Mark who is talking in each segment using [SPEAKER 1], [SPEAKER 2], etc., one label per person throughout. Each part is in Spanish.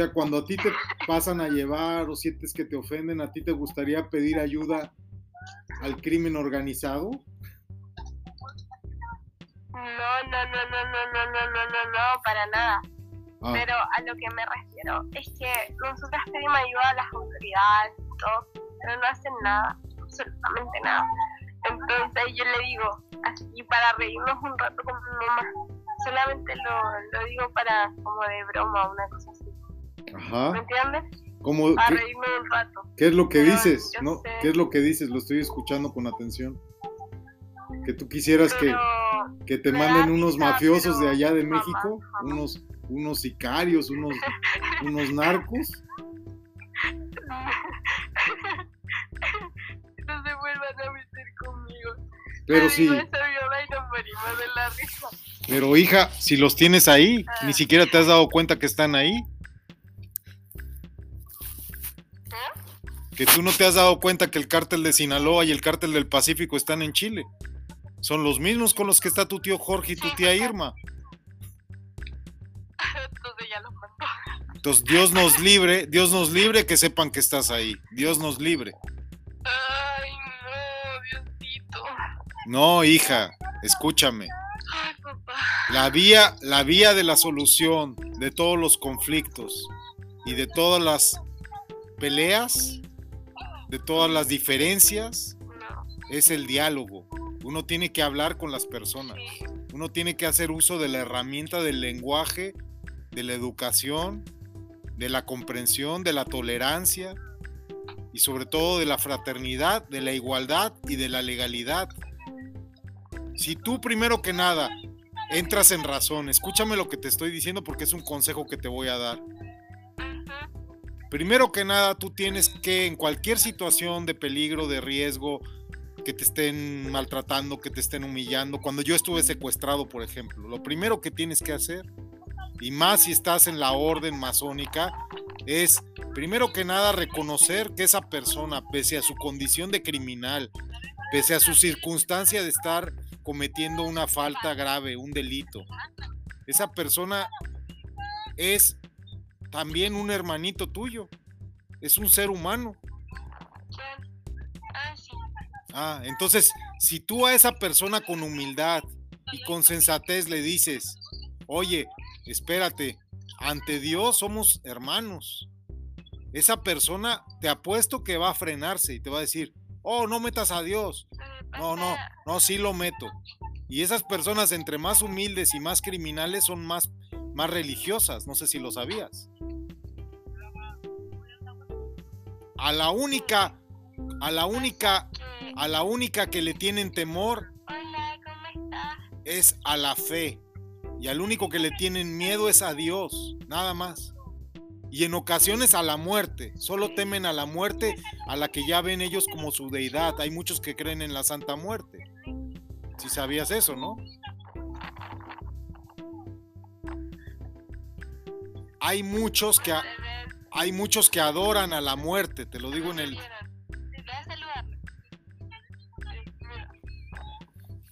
[SPEAKER 1] sea, cuando a ti te pasan a llevar o sientes que te ofenden, ¿a ti te gustaría pedir ayuda al crimen organizado?
[SPEAKER 2] No, no, no, no, no, no, no, no, no, no, para nada.
[SPEAKER 1] Ah,
[SPEAKER 2] Pero a lo que me refiero es que nosotras pedimos ayuda a las autoridades y todo, pero no hacen nada, absolutamente nada. Entonces yo le digo, así para reírnos un rato con mi mamá, solamente lo, lo digo para como de broma, una cosa así. ¿Me entiendes?
[SPEAKER 1] ¿Cómo,
[SPEAKER 2] Para
[SPEAKER 1] qué,
[SPEAKER 2] reírme un rato.
[SPEAKER 1] qué es lo que
[SPEAKER 2] Pero
[SPEAKER 1] dices?
[SPEAKER 2] yo
[SPEAKER 1] ¿No?
[SPEAKER 2] sé.
[SPEAKER 1] ¿Qué es lo que dices? Lo estoy escuchando con atención. Que tú quisieras que,
[SPEAKER 2] Pero
[SPEAKER 1] que te manden unos
[SPEAKER 2] risa,
[SPEAKER 1] mafiosos de allá de México, unos, unos sicarios, unos, unos narcos.
[SPEAKER 2] no se vuelvan a meter conmigo.
[SPEAKER 1] Pero sí,
[SPEAKER 2] a risa.
[SPEAKER 1] pero hija, si los tienes ahí,
[SPEAKER 2] Ah.
[SPEAKER 1] ni siquiera te has dado cuenta que están ahí. Que tú no te has dado cuenta que el cártel de Sinaloa y el cártel del Pacífico están en Chile. Son los mismos con los que está tu tío Jorge y tu tía Irma.
[SPEAKER 2] Entonces ya los mató.
[SPEAKER 1] Entonces Dios nos libre, Dios nos libre que sepan que estás ahí. Dios nos libre.
[SPEAKER 2] Ay, no, Diosito.
[SPEAKER 1] No, hija, escúchame.
[SPEAKER 2] Ay, papá.
[SPEAKER 1] La vía, la vía de la solución de todos los conflictos y de todas las peleas, de todas las diferencias, es el diálogo. Uno tiene que hablar con las personas. Uno tiene que hacer uso de la herramienta del lenguaje, de la educación, de la comprensión, de la tolerancia y sobre todo de la fraternidad, de la igualdad y de la legalidad. Si tú primero que nada entras en razón, escúchame lo que te estoy diciendo porque es un consejo que te voy a dar. Primero que nada, tú tienes que en cualquier situación de peligro, de riesgo, que te estén maltratando, que te estén humillando, cuando yo estuve secuestrado, por ejemplo, lo primero que tienes que hacer, y más si estás en la orden masónica, es primero que nada reconocer que esa persona, pese a su condición de criminal, pese a su circunstancia de estar cometiendo una falta grave, un delito, esa persona es también un hermanito tuyo, es un ser humano.
[SPEAKER 2] Ah, sí.
[SPEAKER 1] Ah, entonces, si tú a esa persona con humildad y con sensatez le dices, oye, espérate, ante Dios somos hermanos, esa persona te apuesto que va a frenarse y te va a decir, oh, no metas a Dios. No, no, no, sí lo meto. Y esas personas, entre más humildes y más criminales, son más, más religiosas. No sé si lo sabías. A la única, a la única a la única que le tienen temor
[SPEAKER 2] Hola, ¿cómo estás?
[SPEAKER 1] es a la fe. Y al único que le tienen miedo es a Dios, nada más. Y en ocasiones a la muerte. Solo temen a la muerte a la que ya ven ellos como su deidad. Hay muchos que creen en la Santa Muerte. Si sabías eso, ¿no? Hay muchos que a- hay muchos que adoran a la muerte, te lo digo en el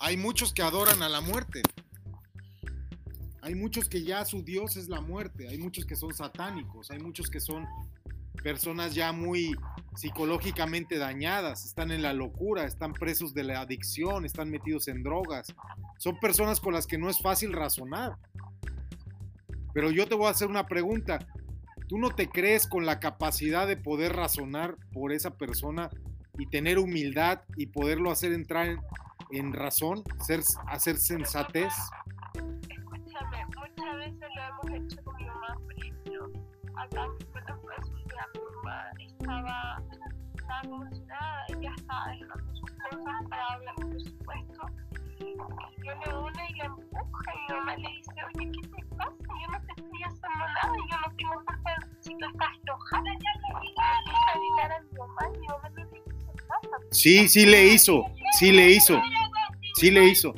[SPEAKER 1] hay muchos que adoran a la muerte. Hay muchos que ya su Dios es la muerte. Hay muchos que son satánicos. Hay muchos que son personas ya muy psicológicamente dañadas. Están en la locura, están presos de la adicción, están metidos en drogas. Son personas con las que no es fácil razonar. Pero yo te voy a hacer una pregunta. ¿Tú no te crees con la capacidad de poder razonar por esa persona y tener humildad y poderlo hacer entrar en, en razón, ser, hacer sensatez?
[SPEAKER 2] Escúchame, muchas veces lo hemos hecho con mi mamá, por ejemplo. Acá Puerto Rico, un día mi estaba estaba emocionada, ella estaba dejando sus cosas para hablar, por supuesto. Y viene una y la empuja y mi mamá le dice, oye, ¿qué te pasa? Yo no te estoy haciendo nada, yo no tengo culpa si tú estás enojada. Y empieza a gritar a mi mamá y mi mamá no le hizo nada.
[SPEAKER 1] Sí, sí le hizo, sí le hizo, sí le hizo.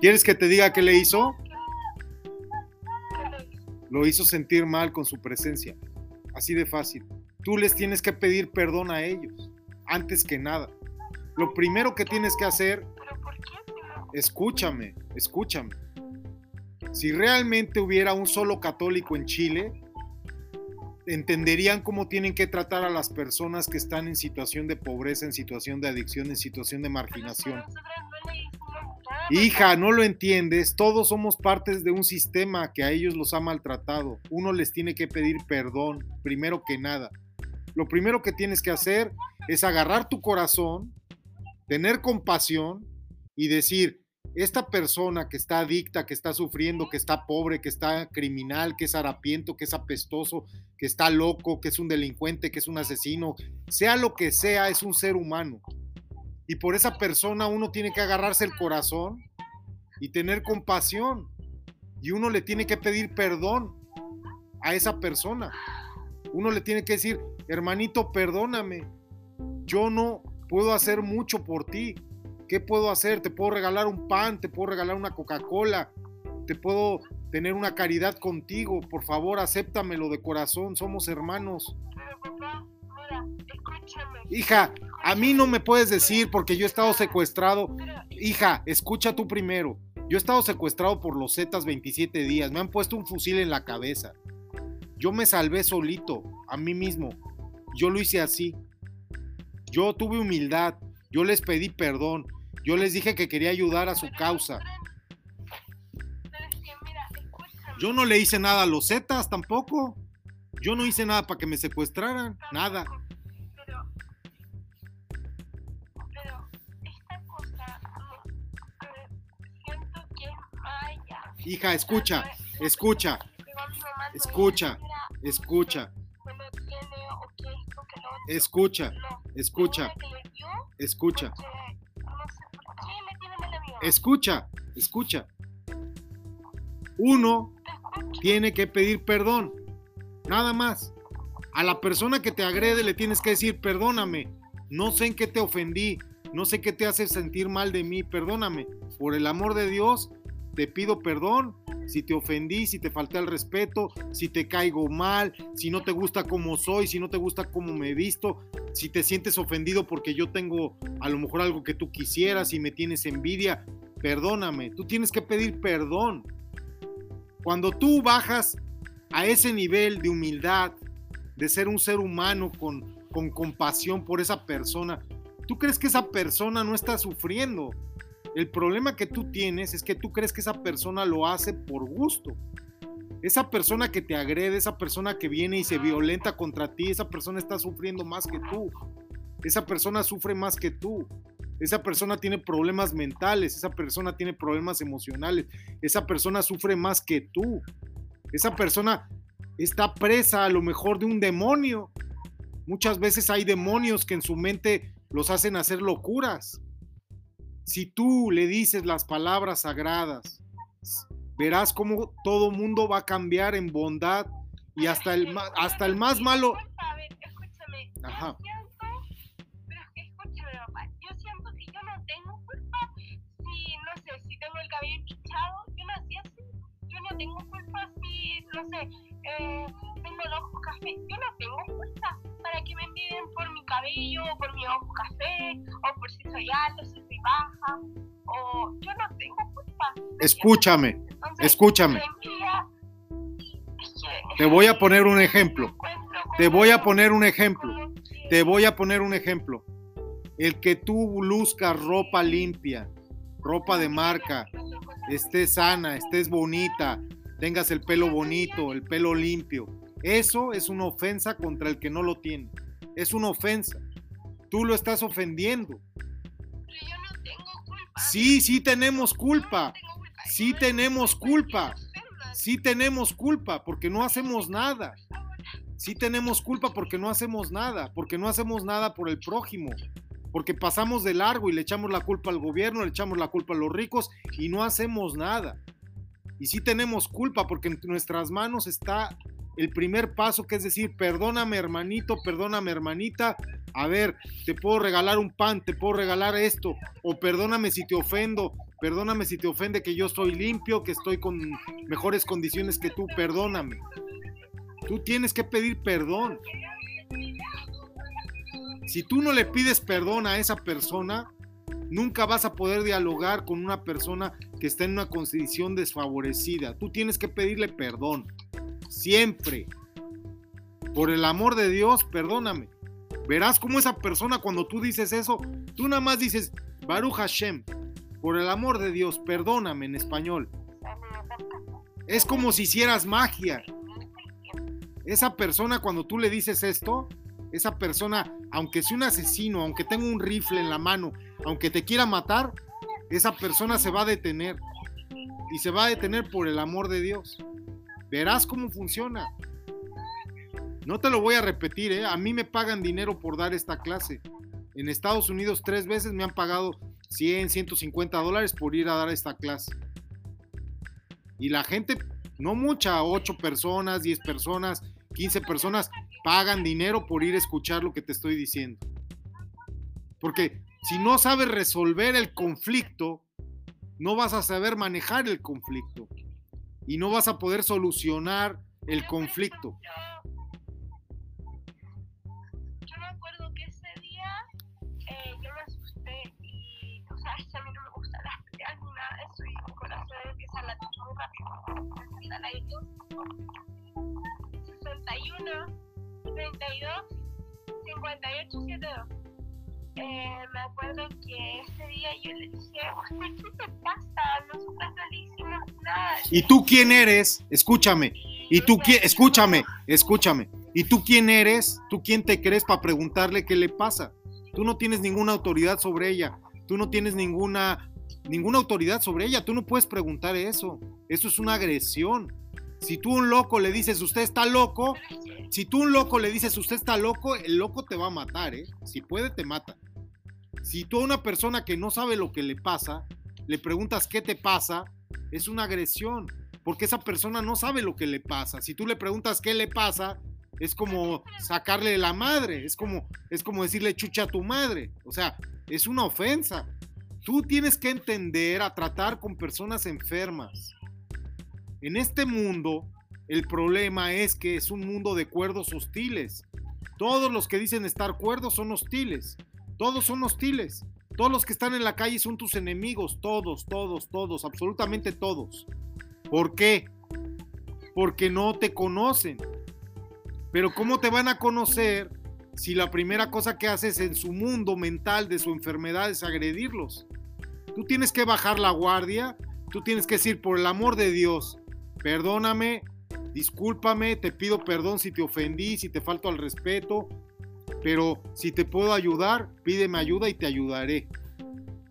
[SPEAKER 1] ¿Quieres que te diga qué le hizo?
[SPEAKER 2] ¿Qué
[SPEAKER 1] lo hizo sentir mal con su presencia. Así de fácil. Tú les tienes que pedir perdón a ellos, antes que nada. Lo primero que tienes que hacer, escúchame, escúchame. Si realmente hubiera un solo católico en Chile, entenderían cómo tienen que tratar a las personas que están en situación de pobreza, en situación de adicción, en situación de marginación. Hija, no lo entiendes. Todos somos partes de un sistema que a ellos los ha maltratado. Uno les tiene que pedir perdón, primero que nada. Lo primero que tienes que hacer es agarrar tu corazón, tener compasión y decir, esta persona que está adicta, que está sufriendo, que está pobre, que está criminal, que es harapiento, que es apestoso, que está loco, que es un delincuente, que es un asesino, sea lo que sea, es un ser humano. Y por esa persona uno tiene que agarrarse el corazón y tener compasión. Y uno le tiene que pedir perdón a esa persona. Uno le tiene que decir, hermanito, perdóname. Yo no puedo hacer mucho por ti. ¿Qué puedo hacer? Te puedo regalar un pan, te puedo regalar una Coca-Cola, te puedo tener una caridad contigo. Por favor, acéptamelo de corazón. Somos hermanos.
[SPEAKER 2] pero papá, mira, escúchame.
[SPEAKER 1] Hija, a mí no me puedes decir porque yo he estado secuestrado Hija, escucha tú primero. Yo he estado secuestrado por los Zetas 27 días. Me han puesto un fusil en la cabeza. Yo me salvé solito, a mí mismo. Yo lo hice así. Yo tuve humildad. Yo les pedí perdón. Yo les dije que quería ayudar a su causa. Yo no le hice nada a los Zetas tampoco. Yo no hice nada para que me secuestraran. Nada. Hija, escucha, escucha, escucha, escucha, escucha, escucha, escucha. Escucha, escucha. Uno tiene que pedir perdón. Nada más. A la persona que te agrede le tienes que decir, perdóname. No sé en qué te ofendí. No sé qué te hace sentir mal de mí. Perdóname. Por el amor de Dios, te pido perdón. Si te ofendí, si te falté al respeto, si te caigo mal, si no te gusta cómo soy, si no te gusta cómo me he visto, si te sientes ofendido porque yo tengo a lo mejor algo que tú quisieras y me tienes envidia, perdóname. Tú tienes que pedir perdón. Cuando tú bajas a ese nivel de humildad, de ser un ser humano con, con compasión por esa persona, ¿tú crees que esa persona no está sufriendo? El problema que tú tienes es que tú crees que esa persona lo hace por gusto. Esa persona que te agrede, esa persona que viene y se violenta contra ti, esa persona está sufriendo más que tú. Esa persona sufre más que tú. Esa persona tiene problemas mentales, esa persona tiene problemas emocionales, esa persona sufre más que tú. Esa persona está presa a lo mejor de un demonio. Muchas veces hay demonios que en su mente los hacen hacer locuras. Si tú le dices las palabras sagradas, verás cómo todo mundo va a cambiar en bondad y hasta el, ma- hasta el más malo.
[SPEAKER 2] Disculpa, a ver, escúchame. yo
[SPEAKER 1] Ajá.
[SPEAKER 2] tengo culpa si, no sé, tengo el eh, tengo los ojos café. Yo no tengo culpa para que me envidien por mi cabello, por mi ojo café, o por si soy alto, si soy baja. O yo no tengo culpa.
[SPEAKER 1] Escúchame,
[SPEAKER 2] Entonces,
[SPEAKER 1] escúchame.
[SPEAKER 2] envidia,
[SPEAKER 1] Te voy a poner un ejemplo. Te voy a poner un ejemplo. Te voy a poner un ejemplo. El que tú luzcas ropa limpia, ropa de marca, estés sana, estés bonita, tengas el pelo bonito, el pelo limpio. Eso es una ofensa contra el que no lo tiene. Es una ofensa. Tú lo estás ofendiendo.
[SPEAKER 2] Pero yo no tengo culpa.
[SPEAKER 1] Sí, sí tenemos
[SPEAKER 2] no
[SPEAKER 1] culpa.
[SPEAKER 2] tengo culpa.
[SPEAKER 1] Sí
[SPEAKER 2] no
[SPEAKER 1] tenemos
[SPEAKER 2] culpa.
[SPEAKER 1] Sí tenemos culpa porque no hacemos nada. Sí tenemos culpa porque no hacemos nada, porque no hacemos nada por el prójimo, porque pasamos de largo y le echamos la culpa al gobierno, le echamos la culpa a los ricos y no hacemos nada. Y sí tenemos culpa porque en nuestras manos está el primer paso, que es decir, perdóname hermanito, perdóname hermanita, a ver, te puedo regalar un pan, te puedo regalar esto, o perdóname si te ofendo, Perdóname si te ofende que yo estoy limpio, que estoy con mejores condiciones que tú. Perdóname. Tú tienes que pedir perdón. Si tú no le pides perdón a esa persona, nunca vas a poder dialogar con una persona que está en una condición desfavorecida. Tú tienes que pedirle perdón. Siempre. Por el amor de Dios, perdóname. Verás cómo esa persona cuando tú dices eso, tú nada más dices, Baruch Hashem, por el amor de Dios, perdóname en español. Es como si hicieras magia. Esa persona cuando tú le dices esto, esa persona, aunque sea un asesino, aunque tenga un rifle en la mano, aunque te quiera matar, esa persona se va a detener. Y se va a detener por el amor de Dios. Verás cómo funciona. No te lo voy a repetir, ¿eh? a mí me pagan dinero por dar esta clase. En Estados Unidos tres veces me han pagado 100, 150 dólares por ir a dar esta clase. Y la gente, no mucha, 8 personas, 10 personas, 15 personas, pagan dinero por ir a escuchar lo que te estoy diciendo. Porque si no sabes resolver el conflicto, no vas a saber manejar el conflicto y no vas a poder solucionar el conflicto.
[SPEAKER 2] Yo me acuerdo que ese día eh, yo me asusté y, o sea, a mí no me gusta corazón empieza a latir muy rápido. Empieza a latir 61, 32, 58, 72. Eh, me acuerdo que ese día yo le dije, ¿usted qué te pasa? Nosotras no le hicimos nada.
[SPEAKER 1] ¿Y tú quién eres? Escúchame. ¿Y tú quién? Escúchame, escúchame. ¿Y tú quién eres? ¿Tú quién te crees para preguntarle qué le pasa? Tú no tienes ninguna autoridad sobre ella. Tú no tienes ninguna ninguna autoridad sobre ella. Tú no puedes preguntar eso. Eso es una agresión. Si tú un loco le dices, usted está loco, si tú un loco le dices, usted está loco, el loco te va a matar, ¿eh? Si puede, te mata. Si tú a una persona que no sabe lo que le pasa, le preguntas qué te pasa, es una agresión, porque esa persona no sabe lo que le pasa. Si tú le preguntas qué le pasa, es como sacarle la madre, es como, es como decirle chucha a tu madre. O sea, es una ofensa. Tú tienes que entender a tratar con personas enfermas. En este mundo, el problema es que es un mundo de cuerdos hostiles. Todos los que dicen estar cuerdos son hostiles. Todos son hostiles. Todos los que están en la calle son tus enemigos. Todos, todos, todos, absolutamente todos. ¿Por qué? Porque no te conocen. Pero ¿cómo te van a conocer si la primera cosa que haces en su mundo mental de su enfermedad es agredirlos? Tú tienes que bajar la guardia. Tú tienes que decir, por el amor de Dios, perdóname, discúlpame, te pido perdón si te ofendí, si te falto al respeto, pero si te puedo ayudar, pídeme ayuda y te ayudaré.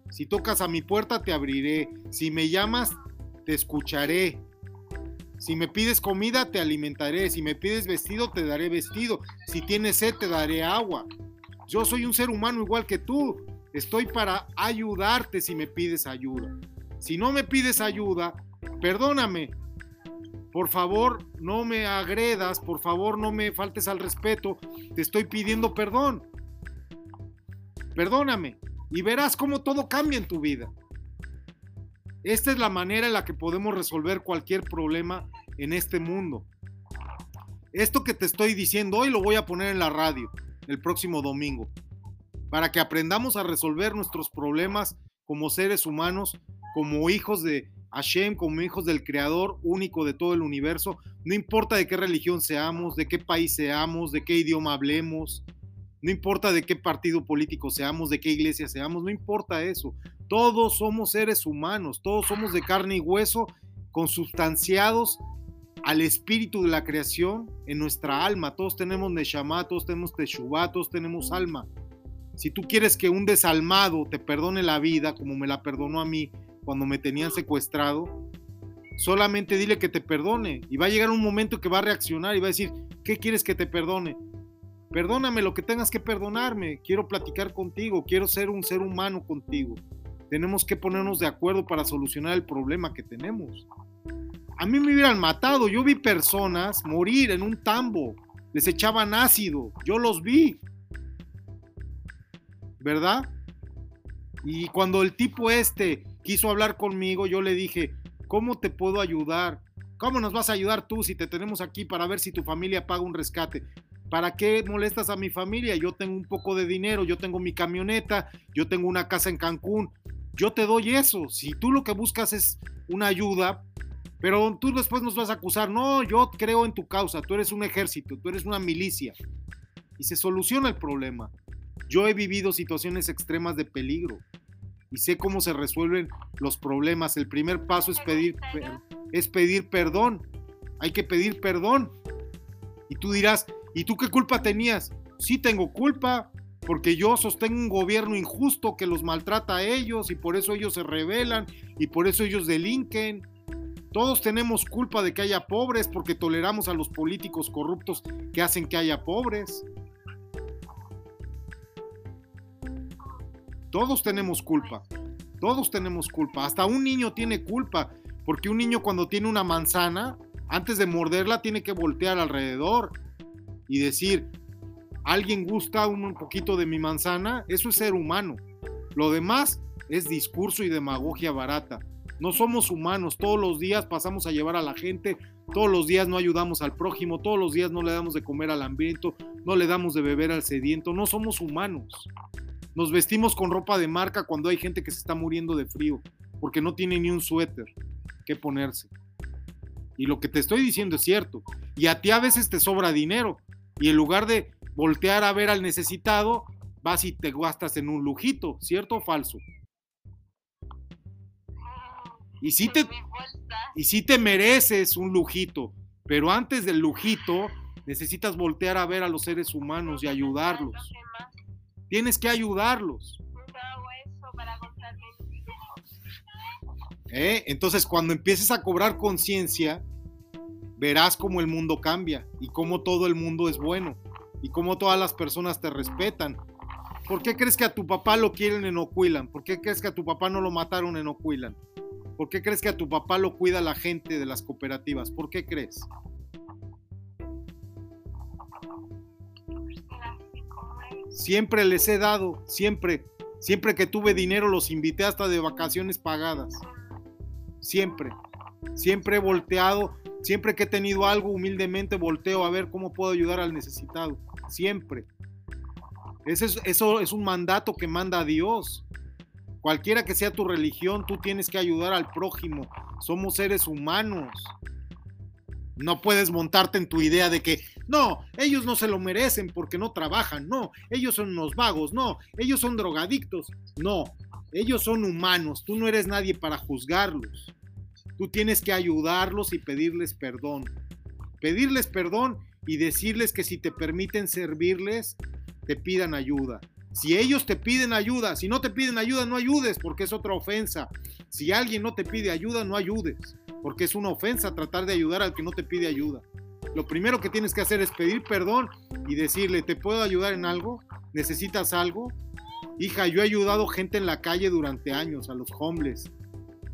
[SPEAKER 1] Si tocas a mi puerta, te abriré. Si me llamas, te escucharé. Si me pides comida, te alimentaré. Si me pides vestido, te daré vestido. Si tienes sed, te daré agua. Yo soy un ser humano igual que tú. Estoy para ayudarte si me pides ayuda. Si no me pides ayuda, perdóname, por favor, no me agredas, por favor, no me faltes al respeto, te estoy pidiendo perdón. Perdóname y verás cómo todo cambia en tu vida. Esta es la manera en la que podemos resolver cualquier problema en este mundo. Esto que te estoy diciendo hoy lo voy a poner en la radio el próximo domingo, para que aprendamos a resolver nuestros problemas como seres humanos, como hijos de Hashem como hijos del Creador único de todo el universo, no importa de qué religión seamos, de qué país seamos, de qué idioma hablemos, no importa de qué partido político seamos, de qué iglesia seamos, no importa eso. Todos somos seres humanos, todos somos de carne y hueso, consubstanciados al espíritu de la creación en nuestra alma. Todos tenemos Neshama, todos tenemos Teshuvah, todos tenemos alma. Si tú quieres que un desalmado te perdone la vida, como me la perdonó a mí, cuando me tenían secuestrado, solamente dile que te perdone y va a llegar un momento que va a reaccionar y va a decir, ¿qué quieres que te perdone? Perdóname lo que tengas que perdonarme, quiero platicar contigo, quiero ser un ser humano contigo. Tenemos que ponernos de acuerdo para solucionar el problema que tenemos. A mí me hubieran matado, yo vi personas morir en un tambo, les echaban ácido, yo los vi. ¿Verdad? Y cuando el tipo este quiso hablar conmigo, yo le dije, ¿cómo te puedo ayudar? ¿Cómo nos vas a ayudar tú si te tenemos aquí para ver si tu familia paga un rescate? ¿Para qué molestas a mi familia? Yo tengo un poco de dinero, yo tengo mi camioneta, yo tengo una casa en Cancún. Yo te doy eso. Si tú lo que buscas es una ayuda, pero tú después nos vas a acusar, no, yo creo en tu causa, tú eres un ejército, tú eres una milicia. Y se soluciona el problema. Yo he vivido situaciones extremas de peligro y sé cómo se resuelven los problemas. El primer paso es pedir, es pedir perdón. Hay que pedir perdón. Y tú dirás, ¿Y tú qué culpa tenías? Sí tengo culpa, porque yo sostengo un gobierno injusto que los maltrata a ellos y por eso ellos se rebelan y por eso ellos delinquen. Todos tenemos culpa de que haya pobres porque toleramos a los políticos corruptos que hacen que haya pobres. Todos tenemos culpa. Todos tenemos culpa. Hasta un niño tiene culpa porque un niño cuando tiene una manzana, antes de morderla tiene que voltear alrededor y decir, alguien gusta un poquito de mi manzana, eso es ser humano. Lo demás es discurso y demagogia barata. No somos humanos, todos los días pasamos a llevar a la gente, todos los días no ayudamos al prójimo, todos los días no le damos de comer al hambriento, no le damos de beber al sediento, no somos humanos. Nos vestimos con ropa de marca cuando hay gente que se está muriendo de frío, porque no tiene ni un suéter que ponerse. Y lo que te estoy diciendo es cierto. Y a ti a veces te sobra dinero, y en lugar de voltear a ver al necesitado, vas y te gastas en un lujito, ¿cierto o falso? Y si te, y si te mereces un lujito, pero antes del lujito necesitas voltear a ver a los seres humanos y ayudarlos. Tienes que ayudarlos. ¿Eh? Entonces, cuando empieces a cobrar conciencia, verás cómo el mundo cambia y cómo todo el mundo es bueno y cómo todas las personas te respetan. ¿Por qué crees que a tu papá lo quieren en Oquilan? ¿Por qué crees que a tu papá no lo mataron en Oquilan? ¿Por qué crees que a tu papá lo cuida la gente de las cooperativas? ¿Por qué crees? Siempre les he dado, siempre, siempre que tuve dinero los invité hasta de vacaciones pagadas. Siempre, siempre he volteado Siempre que he tenido algo, humildemente volteo a ver cómo puedo ayudar al necesitado. Siempre. Eso es, eso es un mandato que manda Dios. Cualquiera que sea tu religión, tú tienes que ayudar al prójimo. Somos seres humanos. No puedes montarte en tu idea de que, no, ellos no se lo merecen porque no trabajan, no, ellos son unos vagos, no, ellos son drogadictos, no, ellos son humanos, tú no eres nadie para juzgarlos. Tú tienes que ayudarlos y pedirles perdón. Pedirles perdón y decirles que si te permiten servirles, te pidan ayuda. Si ellos te piden ayuda, si no te piden ayuda, no ayudes porque es otra ofensa. Si alguien no te pide ayuda, no ayudes porque es una ofensa tratar de ayudar al que no te pide ayuda. Lo primero que tienes que hacer es pedir perdón y decirle, ¿te puedo ayudar en algo? ¿Necesitas algo? Hija, yo he ayudado gente en la calle durante años, a los homeless,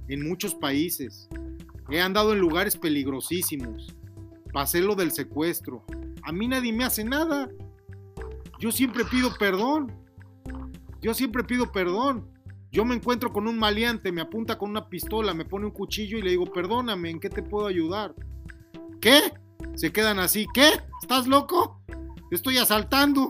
[SPEAKER 1] en muchos países. He andado en lugares peligrosísimos. Pasé lo del secuestro. A mí nadie me hace nada. Yo siempre pido perdón. Yo siempre pido perdón. Yo me encuentro con un maleante, me apunta con una pistola, me pone un cuchillo y le digo, perdóname, ¿en qué te puedo ayudar? ¿Qué? Se quedan así, ¿qué? ¿Estás loco? Te estoy asaltando.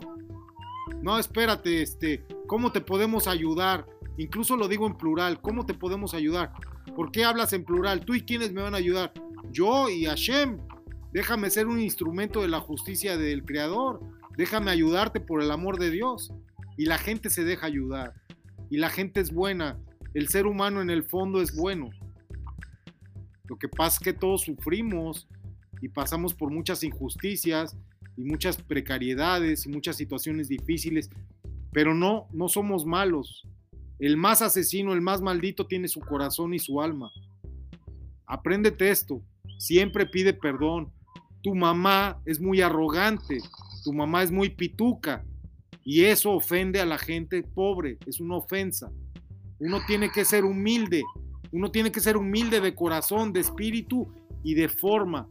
[SPEAKER 1] No, espérate, este, ¿cómo te podemos ayudar? Incluso lo digo en plural, ¿cómo te podemos ayudar? ¿Por qué hablas en plural? ¿Tú y quiénes me van a ayudar? Yo y Hashem. Déjame ser un instrumento de la justicia del Creador. Déjame ayudarte por el amor de Dios. Y la gente se deja ayudar. Y la gente es buena. El ser humano en el fondo es bueno. Lo que pasa es que todos sufrimos y pasamos por muchas injusticias y muchas precariedades y muchas situaciones difíciles, pero no, no somos malos. El más asesino, el más maldito tiene su corazón y su alma. Apréndete esto. Siempre pide perdón. Tu mamá es muy arrogante. Tu mamá es muy pituca. Y eso ofende a la gente pobre. Es una ofensa. Uno tiene que ser humilde. Uno tiene que ser humilde de corazón, de espíritu y de forma.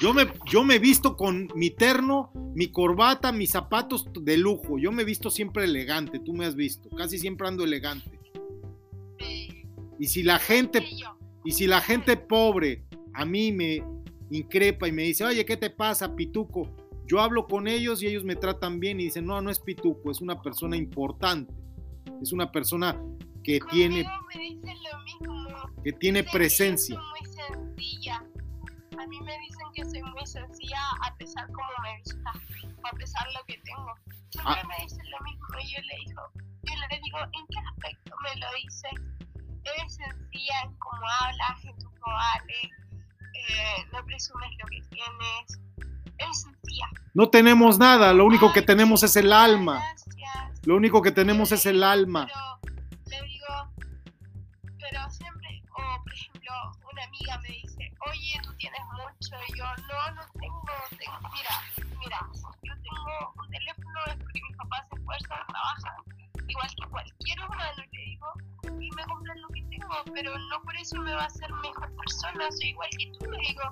[SPEAKER 1] Yo me, yo me visto con mi terno, mi corbata, mis zapatos de lujo. Yo me he visto siempre elegante, tú me has visto. Casi siempre ando elegante. Y si la gente, y si la gente pobre a mí me increpa y me dice, oye, ¿qué te pasa, Pituco? Yo hablo con ellos y ellos me tratan bien y dicen, no, no es Pituco, es una persona importante, es una persona que tiene,
[SPEAKER 2] Conmigo me dicen lo mismo.
[SPEAKER 1] que tiene
[SPEAKER 2] Dicen que yo
[SPEAKER 1] presencia.
[SPEAKER 2] soy muy sencilla. A mí me dicen que soy muy sencilla a pesar como me vista, a pesar lo que tengo. Siempre
[SPEAKER 1] Ah.
[SPEAKER 2] me dicen lo mismo y yo le digo, yo le digo, ¿en qué aspecto me lo dices? Eres sencilla en cómo hablas, en tus modales, eh, no presumes lo que tienes.
[SPEAKER 1] No tenemos nada, lo único que tenemos es el alma, lo único que tenemos es el alma.
[SPEAKER 2] Pero le digo, pero siempre, o por ejemplo, una amiga me dice, oye, tú tienes mucho, y yo, no, no tengo, tengo- mira, mira, yo tengo un teléfono, es porque mis papás se esfuerzan, trabajan, igual que cualquier humano, le digo, y me compran lo que tengo, pero no por eso me va a hacer mejor persona, soy igual que tú, le digo.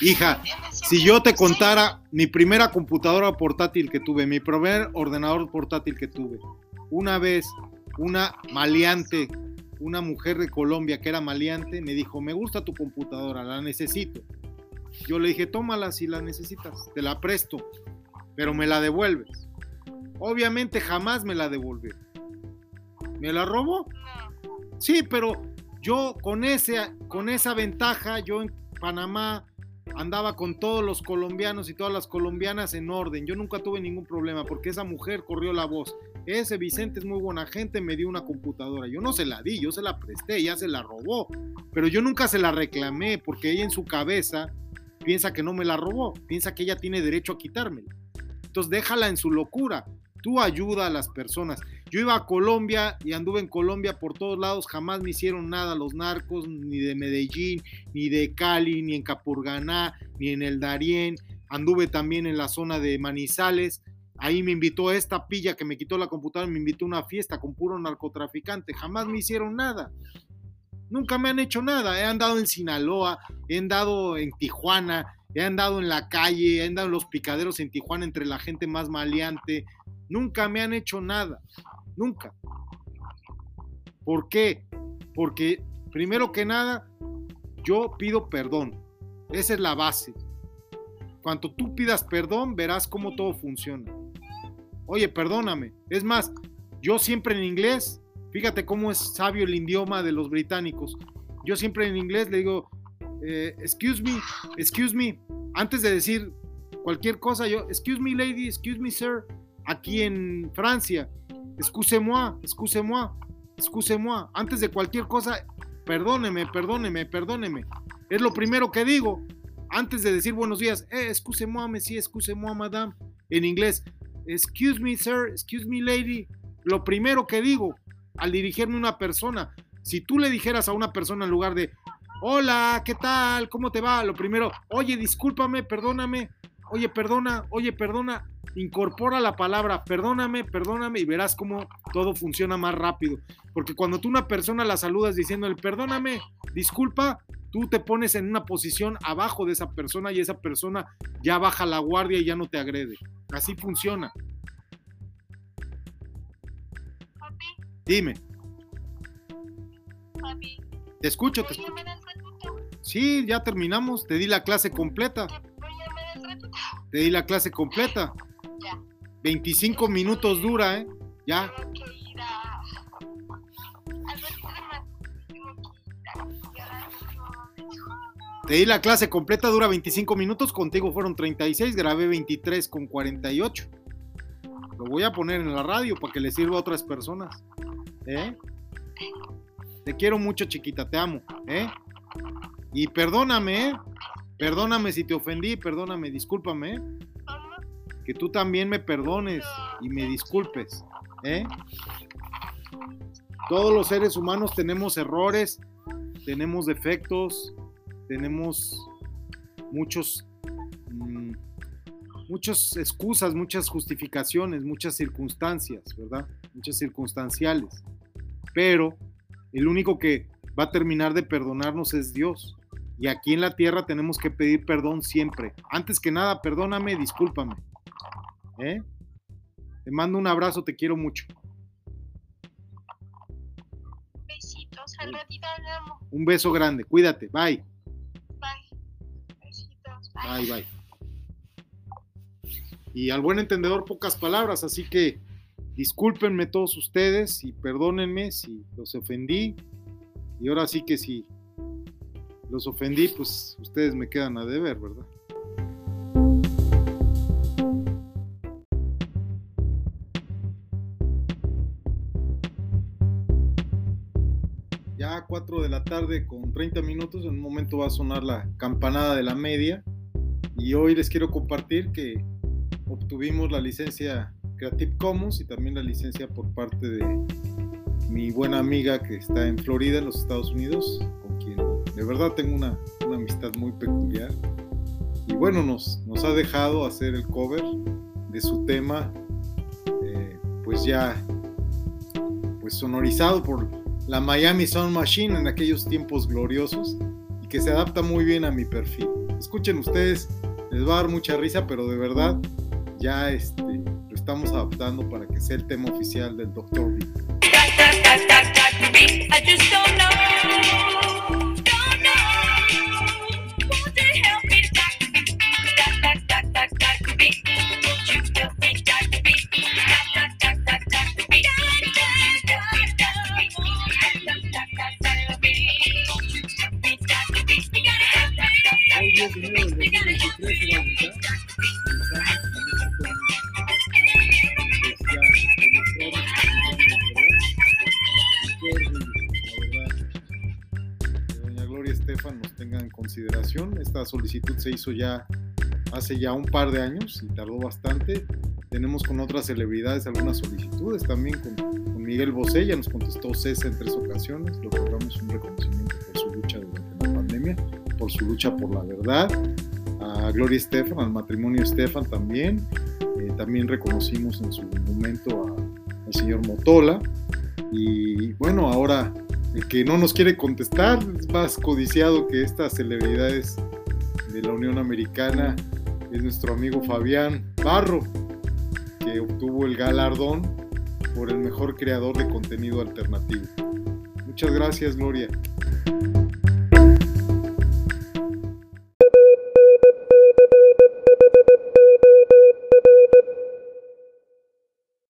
[SPEAKER 1] Hija. Si yo te contara mi primera computadora portátil que tuve, mi primer ordenador portátil que tuve, una vez una maleante, una mujer de Colombia que era maleante, me dijo, me gusta tu computadora, la necesito. Yo le dije, tómala si la necesitas, te la presto, pero me la devuelves. Obviamente jamás me la devolvió. ¿Me la robó? Sí, pero yo con, ese, con esa ventaja, yo en Panamá andaba con todos los colombianos y todas las colombianas en orden. Yo nunca tuve ningún problema porque esa mujer corrió la voz. Ese Vicente es muy buena gente, me dio una computadora. Yo no se la di, yo se la presté, ella se la robó. Pero yo nunca se la reclamé porque ella en su cabeza piensa que no me la robó, piensa que ella tiene derecho a quitármela. Entonces déjala en su locura. Tú ayuda a las personas. Yo iba a Colombia y anduve en Colombia por todos lados, jamás me hicieron nada los narcos, ni de Medellín, ni de Cali, ni en Capurganá, ni en el Darién. Anduve también en la zona de Manizales. Ahí me invitó esta pilla que me quitó la computadora, me invitó a una fiesta con puro narcotraficante. Jamás me hicieron nada. Nunca me han hecho nada. He andado en Sinaloa, he andado en Tijuana, he andado en la calle, he andado en los picaderos en Tijuana entre la gente más maleante. Nunca me han hecho nada. Nunca. ¿Por qué? Porque primero que nada, yo pido perdón. Esa es la base. Cuando tú pidas perdón, verás cómo todo funciona. Oye, perdóname. Es más, yo siempre en inglés, fíjate cómo es sabio el idioma de los británicos. Yo siempre en inglés le digo, eh, excuse me, excuse me. Antes de decir cualquier cosa, yo, excuse me lady, excuse me sir. Aquí en Francia, excusez-moi, excusez-moi, excusez-moi. Antes de cualquier cosa, perdóneme, perdóneme, perdóneme. Es lo primero que digo. Antes de decir buenos días, eh, excusez-moi, monsieur, excusez-moi, madame. En inglés, excuse me, sir, excuse me, lady. Lo primero que digo al dirigirme a una persona, si tú le dijeras a una persona en lugar de, hola, ¿qué tal? ¿Cómo te va? Lo primero, oye, discúlpame, perdóname, oye, perdona, oye, perdona, incorpora la palabra, perdóname, perdóname y verás cómo todo funciona más rápido. Porque cuando tú una persona la saludas diciéndole, perdóname, disculpa, tú te pones en una posición abajo de esa persona y esa persona ya baja la guardia y ya no te agrede. Así funciona.
[SPEAKER 2] papi,
[SPEAKER 1] Dime,
[SPEAKER 2] papi,
[SPEAKER 1] te escucho, te
[SPEAKER 2] ¿puedo
[SPEAKER 1] escucho. Sí, ya terminamos, te di la clase completa.
[SPEAKER 2] ¿Te
[SPEAKER 1] di la clase completa.
[SPEAKER 2] Ya.
[SPEAKER 1] 25 minutos dura, ¿eh? Ya.
[SPEAKER 2] Tengo que ir a... al ratito más. Tengo que ir a... ya, no.
[SPEAKER 1] Te di la clase completa, dura 25 minutos. Contigo fueron 36, grabé 23 con 48. Lo voy a poner en la radio para que le sirva a otras personas. ¿Eh? Te quiero mucho, chiquita, te amo. ¿Eh? Y perdóname, ¿eh? Perdóname si te ofendí, perdóname, discúlpame, ¿eh? Que tú también me perdones y me disculpes. ¿eh? Todos los seres humanos tenemos errores, tenemos defectos, tenemos muchos, mm, muchas excusas, muchas justificaciones, muchas circunstancias, ¿verdad? Muchas circunstanciales. Pero el único que va a terminar de perdonarnos es Dios. Y aquí en la tierra tenemos que pedir perdón siempre. Antes que nada, perdóname, discúlpame. ¿eh? Te mando un abrazo, te quiero mucho.
[SPEAKER 2] besito.
[SPEAKER 3] Al ratito hablamos.
[SPEAKER 1] Un beso grande, cuídate, bye.
[SPEAKER 3] Bye. Besitos.
[SPEAKER 1] Bye, bye. Y al buen entendedor, pocas palabras, así que discúlpenme todos ustedes y perdónenme si los ofendí. Y ahora sí que si los ofendí, pues ustedes me quedan a deber, ¿verdad? Ya 4 de la tarde con 30 minutos, en un momento va a sonar la campanada de la media. Y hoy les quiero compartir que obtuvimos la licencia Creative Commons y también la licencia por parte de mi buena amiga que está en Florida, en los Estados Unidos, de verdad tengo una, una amistad muy peculiar. Y bueno, nos, nos ha dejado hacer el cover de su tema, eh, pues ya pues sonorizado por la Miami Sound Machine en aquellos tiempos gloriosos y que se adapta muy bien a mi perfil. Escuchen ustedes, les va a dar mucha risa, pero de verdad ya este, lo estamos adaptando para que sea el tema oficial del Dr. B.
[SPEAKER 2] I just don't know,
[SPEAKER 1] Nos tenga en consideración. Esta solicitud se hizo ya hace ya un par de años y tardó bastante. Tenemos con otras celebridades algunas solicitudes, también con, con Miguel Bosé, ya nos contestó César en tres ocasiones, le otorgamos un reconocimiento por su lucha durante la pandemia, por su lucha por la verdad, a Gloria Estefan, al matrimonio Estefan también, eh, también reconocimos en su momento al señor Motola, y bueno, ahora el que no nos quiere contestar es más codiciado que estas celebridades de la Unión Americana, es nuestro amigo Fabián Barro, que obtuvo el galardón por el mejor creador de contenido alternativo. Muchas gracias, Gloria.